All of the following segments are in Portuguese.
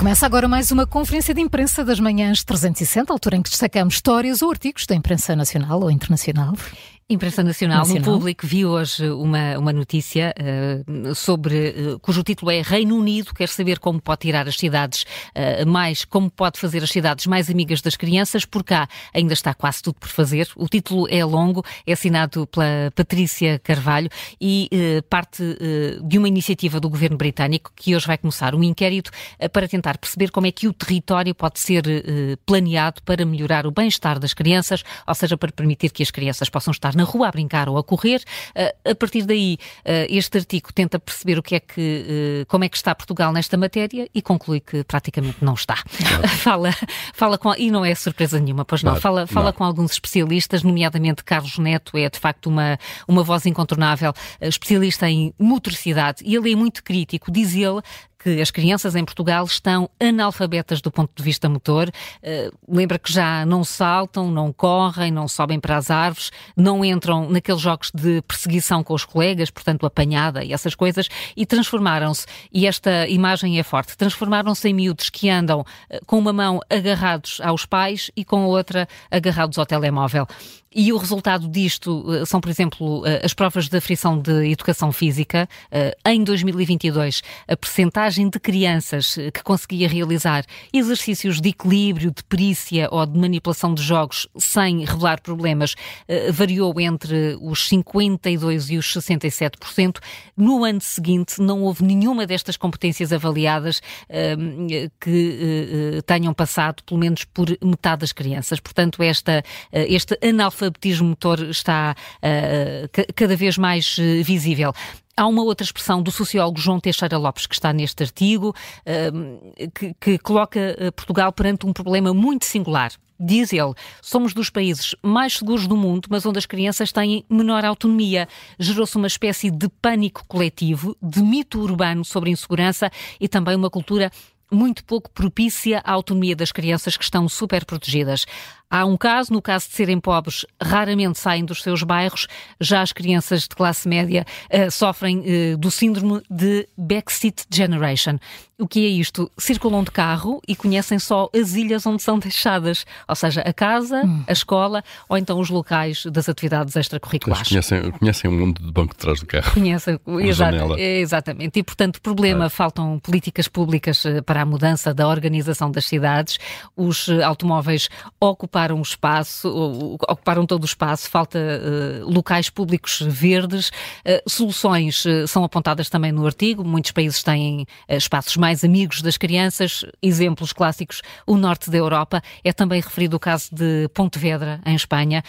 Começa agora mais uma conferência de imprensa das manhãs 360, altura em que destacamos histórias ou artigos da imprensa nacional ou internacional. Imprensa Nacional, Nacional, no público, vi hoje uma, uma notícia uh, sobre, uh, cujo título é Reino Unido quer saber como pode tirar as cidades uh, mais, como pode fazer as cidades mais amigas das crianças, por cá ainda está quase tudo por fazer. O título é longo, é assinado pela Patrícia Carvalho e parte de uma iniciativa do governo britânico que hoje vai começar um inquérito para tentar perceber como é que o território pode ser planeado para melhorar o bem-estar das crianças, ou seja, para permitir que as crianças possam estar na rua a brincar ou a correr. Uh, a partir daí, uh, este artigo tenta perceber o que é que, uh, como é que está Portugal nesta matéria e conclui que praticamente não está. Claro. fala, fala com, e não é surpresa nenhuma, pois não, claro. fala, fala não. com alguns especialistas, nomeadamente Carlos Neto é de facto uma, uma voz incontornável, especialista em motoricidade, e ele é muito crítico, diz ele que as crianças em Portugal estão analfabetas do ponto de vista motor. Uh, lembra que já não saltam, não correm, não sobem para as árvores, não entram naqueles jogos de perseguição com os colegas, portanto apanhada e essas coisas, e transformaram-se, e esta imagem é forte, transformaram-se em miúdos que andam uh, com uma mão agarrados aos pais e com a outra agarrados ao telemóvel. E o resultado disto uh, são, por exemplo, as provas de aflição de educação física. Em 2022, a percentagem percentagem de crianças eh, que conseguia realizar exercícios de equilíbrio, de perícia ou de manipulação de jogos sem revelar problemas eh, variou entre os 52% e os 67%. No ano seguinte, não houve nenhuma destas competências avaliadas ehm, que eh, tenham passado, pelo menos por metade das crianças. Portanto, esta, este analfabetismo motor está cada vez mais visível. Há uma outra expressão do sociólogo João Teixeira Lopes que está neste artigo, uh, que, que coloca eh, Portugal perante um problema muito singular. Diz ele, somos dos países mais seguros do mundo, mas onde as crianças têm menor autonomia. Gerou-se uma espécie de pânico coletivo, de mito urbano sobre insegurança e também uma cultura muito pouco propícia à autonomia das crianças que estão super protegidas. Há um caso, no caso de serem pobres, raramente saem dos seus bairros. Já as crianças de classe média uh, sofrem uh, do síndrome de backseat generation. O que é isto? Circulam de carro e conhecem só as ilhas onde são deixadas, ou seja, a casa, hum. a escola ou então os locais das atividades extracurriculares. conhecem, conhecem o mundo do banco de trás do carro. Conhecem, exato, exatamente. E, portanto, problema, faltam políticas públicas eh, para a mudança da organização das cidades. Os automóveis ocupam ocuparam o espaço, ocuparam todo o espaço, falta uh, locais públicos verdes. Uh, soluções uh, são apontadas também no artigo. Muitos países têm espaços mais amigos das crianças. Exemplos clássicos, o norte da Europa. É também referido o caso de Pontevedra, em Espanha.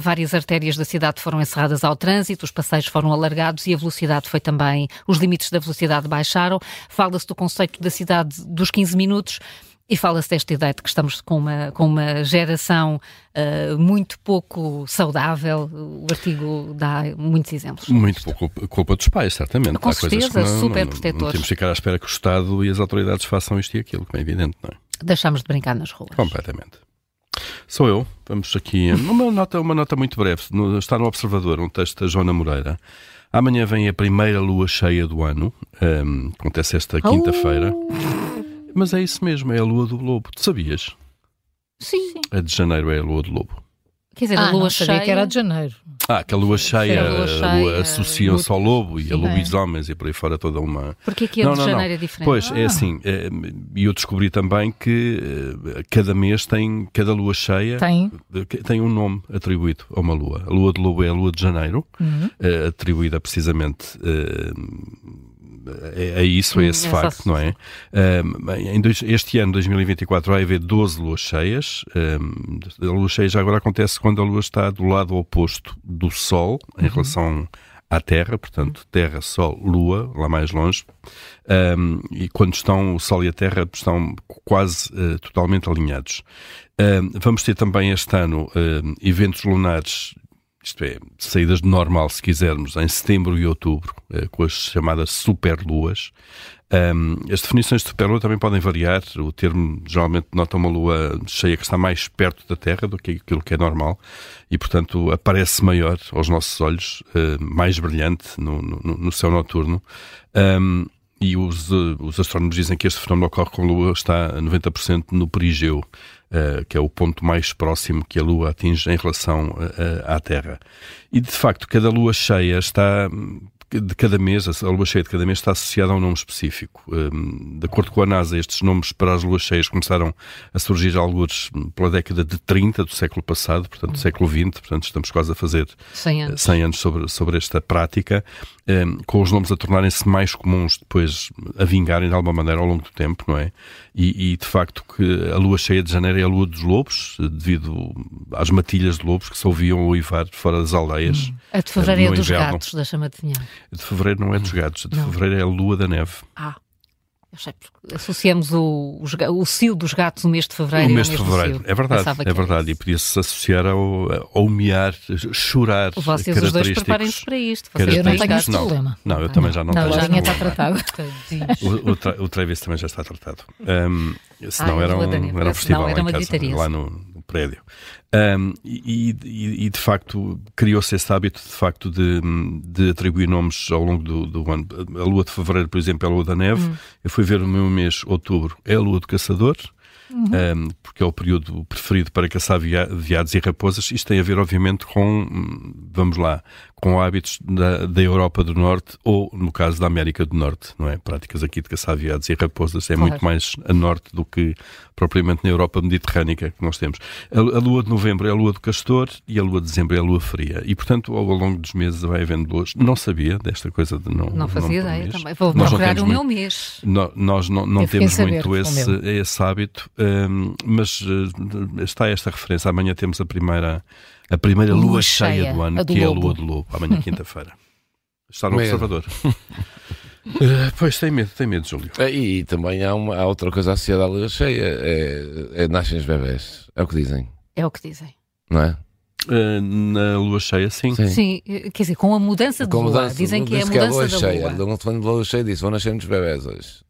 Várias artérias da cidade foram encerradas ao trânsito, os passeios foram alargados e a velocidade foi também. Os limites da velocidade baixaram. Fala-se do conceito da cidade dos 15 minutos. E fala-se desta ideia de que estamos com uma, com uma geração uh, muito pouco saudável. O artigo dá muitos exemplos. Muito pouco culpa dos pais, certamente. Com Há certeza, não, super protetores. Não temos que ficar à espera que o Estado e as autoridades façam isto e aquilo, como é evidente, não é? Deixamos de brincar nas ruas. Completamente. Sou eu. Vamos aqui. Uma nota, uma nota muito breve. está no Observador, um texto da Joana Moreira. Amanhã vem a primeira lua cheia do ano. Um, acontece esta quinta-feira. Oh. Mas é isso mesmo, é a lua do lobo. Tu sabias? Sim. A de janeiro é a lua do lobo. Quer dizer, ah, a lua cheia que era de janeiro. Ah, que a lua cheia, a lua, cheia, lua associam-se ao lobo e a lobisomens e por aí fora toda uma. Porque aqui a não, de não, janeiro não. é diferente. Pois, é ah. é assim. É, e eu descobri também que uh, cada mês tem, cada lua cheia tem. tem um nome atribuído a uma lua. A lua de lobo é a lua de janeiro, uhum. uh, atribuída precisamente. É, é isso, é esse hum, facto, não é? Um, dois, este ano, 2024, vai haver 12 luas cheias. Um, a lua cheia já agora acontece quando a lua está do lado oposto do Sol, em uhum. relação à Terra, portanto, Terra, Sol, Lua, lá mais longe, um, e quando estão o Sol e a Terra estão quase uh, totalmente alinhados. vamos ter também este ano uh, eventos lunares isto é, saídas de normal, se quisermos, em setembro e outubro, eh, com as chamadas superluas. Um, as definições de superlua também podem variar. O termo geralmente nota uma lua cheia que está mais perto da Terra do que aquilo que é normal e, portanto, aparece maior aos nossos olhos, uh, mais brilhante no, no, no céu noturno. Um, e os, os astrónomos dizem que este fenómeno ocorre com a Lua está a 90% no perigeu, uh, que é o ponto mais próximo que a Lua atinge em relação uh, à Terra. E de facto, cada Lua cheia está de cada mês, a lua cheia de cada mês está associada a um nome específico. Hum, de acordo com a NASA, estes nomes para as luas cheias começaram a surgir alguns pela década de 30 do século passado, portanto, do século XX, portanto, estamos quase a fazer 100 anos, 100 anos sobre, sobre esta prática, hum, com os nomes a tornarem-se mais comuns depois a vingarem de alguma maneira ao longo do tempo, não é? E, e, de facto que a lua cheia de janeiro é a lua dos lobos, devido às matilhas de lobos que se ouviam uivar fora das aldeias. Hum. A de fevereiro é dos gatos, deixa-me adivinhar. De fevereiro não é dos gatos, a de não. fevereiro é a lua da neve. Ah. Eu sei, associamos o, o, o cio dos gatos no mês de fevereiro. O mês de fevereiro, é verdade, é verdade. E podia-se associar ao, ao mear, chorar. Vocês os dois preparem-se para isto. Vocês eu não tenho esse problema. Não, eu também já não, não tenho. Já está tratado. o, o, tra, o Travis também já está tratado. Um, senão ah, era, um, era um festival era uma casa, lá no prédio. Um, e, e, e, de facto criou-se esse hábito de facto de, de atribuir nomes ao longo do, do, ano. A lua de fevereiro, por exemplo, é a lua da neve. Hum. Eu fui ver o meu mês, outubro, é a lua do caçador. Uhum. Um, porque é o período preferido para caçar veados e raposas. Isto tem a ver, obviamente, com, vamos lá, com hábitos da, da Europa do Norte ou, no caso da América do Norte, não é? Práticas aqui de caçar veados e raposas é claro. muito mais a norte do que propriamente na Europa mediterrânica que nós temos. A, a, lua de novembro é a lua do castor e a lua de dezembro é a lua fria. E, portanto, ao, longo dos meses vai havendo luas. Não sabia desta coisa de não. Não fazia não ideia também. Vou nós procurar o meu mês. No, nós não, não temos muito esse, esse hábito, um, mas uh, está esta referência. Amanhã temos a primeira a primeira lua, lua cheia, cheia, do ano, do que lobo. é a lua do lobo, amanhã quinta-feira. Está no medo. Observador. uh, pois tem medo, tem medo, Júlio. Eh, e, também há, uma, há outra coisa associada à lua cheia: é, é, nascem os bebés. É o que dizem. É o que dizem. Não é? Uh, na lua cheia, sim. sim. sim. quer dizer, com a mudança de com lua. Mudança, dizem que é a mudança que é a lua da cheia. lua. Não falando de lua cheia, disse: vão nascer muitos bebés hoje.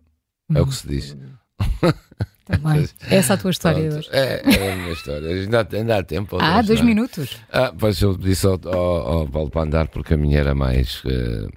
É o que se diz. Também. Essa é a tua história hoje. É, é a minha história. Ainda, ainda há tempo. Ah, dois, é? minutos. Ah, pois eu disse ao, ao, ao Paulo para andar porque a minha era mais. Uh,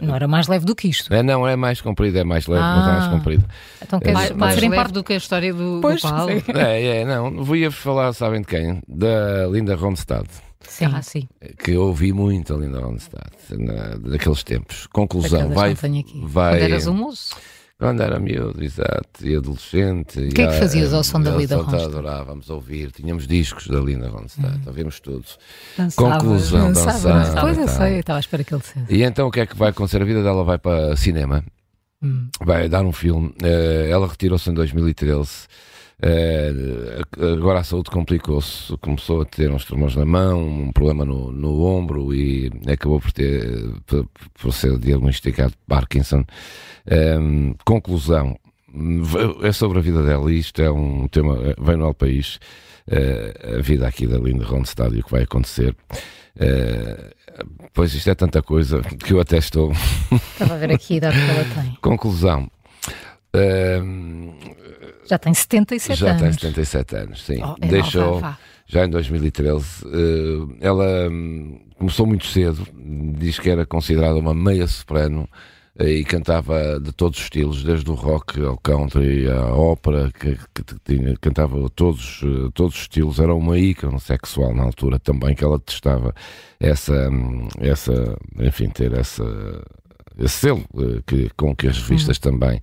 não era mais leve do que isto. É, não, é mais comprida, é mais leve, ah, mas é mais ah. comprida. Então quer mais, mais leve parte... do que a história do, pois, do Paulo. É, é, não. Vou-vos falar, sabem de quem? Da Linda Ronstadt. Sim. Ah, sim. Que eu ouvi muito a Linda Ronstadt na, daqueles tempos. Conclusão, vai. vai Quando eras um moço. Quando era miúdo, exato, e adolescente. O que é que fazias ao som da Linda Ronstadt? Adorávamos ouvir, tínhamos discos da Linda Ronstadt, hum. ouvimos todos. Dançava, Conclusão, dançava. Pois eu sei, estava à espera que ele dissesse. E então o que é que vai acontecer? A vida dela vai para cinema, hum. vai dar um filme. Uh, ela retirou-se em 2013. Uh, agora a saúde complicou-se, começou a ter uns tremores na mão, um problema no, no ombro e acabou por ter por, por ser diagnosticado Parkinson. Um, conclusão, é sobre a vida dela, isto é um tema, vem no País, uh, a vida aqui da Linda Ronstadt e o que vai acontecer. Uh, pois isto é tanta coisa que eu até estou. Estava a ver aqui a idade que ela tem. Conclusão. Uh, já tem 77 já anos. Já tem 77 anos, sim. Oh, é Deixou, já em 2013, uh, ela um, começou muito cedo, diz que era considerada uma meia soprano e cantava de todos os estilos, desde o rock ao country, à ópera, que, que, que tinha, cantava todos, todos os estilos, era uma ícone sexual na altura também, que ela testava essa, essa enfim, ter essa, esse selo eh, que, com que as revistas uhum. também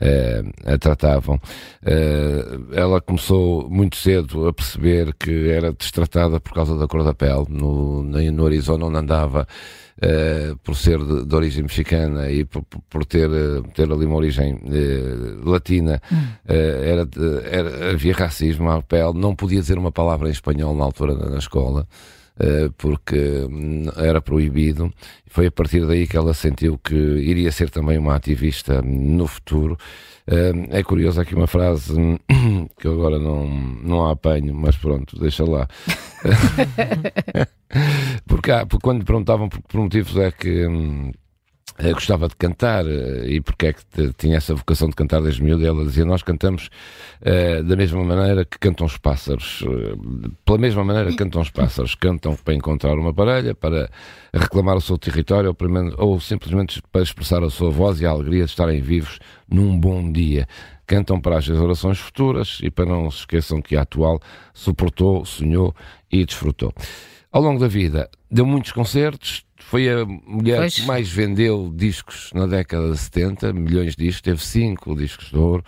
eh, a tratavam. Eh, ela começou muito cedo a perceber que era destratada por causa da cor da pele. No, no Arizona, onde andava, por ser de, de, origem mexicana e por, por ter, ter ali uma origem latina, hum. era, era, havia racismo à pele, não podia dizer uma palavra em espanhol na altura na escola. Porque hum, era proibido, foi a partir daí que ela sentiu que iria ser também uma ativista no futuro. É curioso aqui uma frase que eu agora não, não a apanho, mas pronto, deixa lá. porque, há, porque quando perguntavam por que motivos é que. Uh, gostava de cantar uh, e porque é que tinha essa vocação de cantar desde miúdo. Ela dizia: Nós cantamos uh, da mesma maneira que cantam os pássaros, pela mesma maneira que cantam os pássaros. Cantam para encontrar uma parelha, para reclamar o seu território ou, ou simplesmente para expressar a sua voz e a alegria de estarem vivos num bom dia cantam para as gerações futuras e para não se esqueçam que a atual suportou, sonhou e desfrutou. Ao longo da vida, deu muitos concertos, foi a mulher pois. que mais vendeu discos na década de 70, milhões de discos, teve cinco discos de ouro.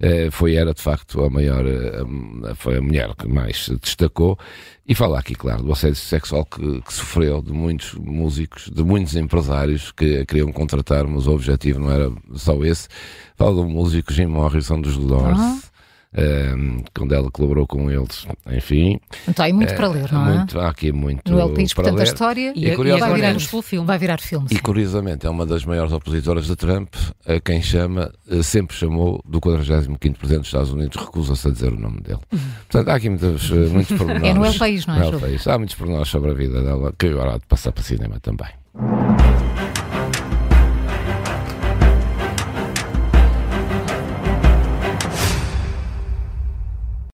Uh, foi, era de facto a maior, uh, foi a mulher que mais se destacou. E fala aqui, claro, do assédio sexual que, que, sofreu de muitos músicos, de muitos empresários que a queriam contratar, mas o objetivo não era só esse. Fala do músico Jim Morrison dos Doors quando ela colaborou com eles, enfim. Então há muito uh, para ler, não é? Muito, há aqui muito no LP, para portanto, ler. a história e, e, e vai virar um filme. Vai virar filme. E curiosamente é uma das maiores opositoras de Trump, a quem chama, eh, sempre chamou do 45 Presidente dos Estados Unidos, recusa-se a dizer o nome dele. Uhum. Portanto, há aqui muitos, eh, muitos pormenores. é no El País, não é? No El País. Há muitos pormenores sobre a vida dela que agora há de passar para cinema também.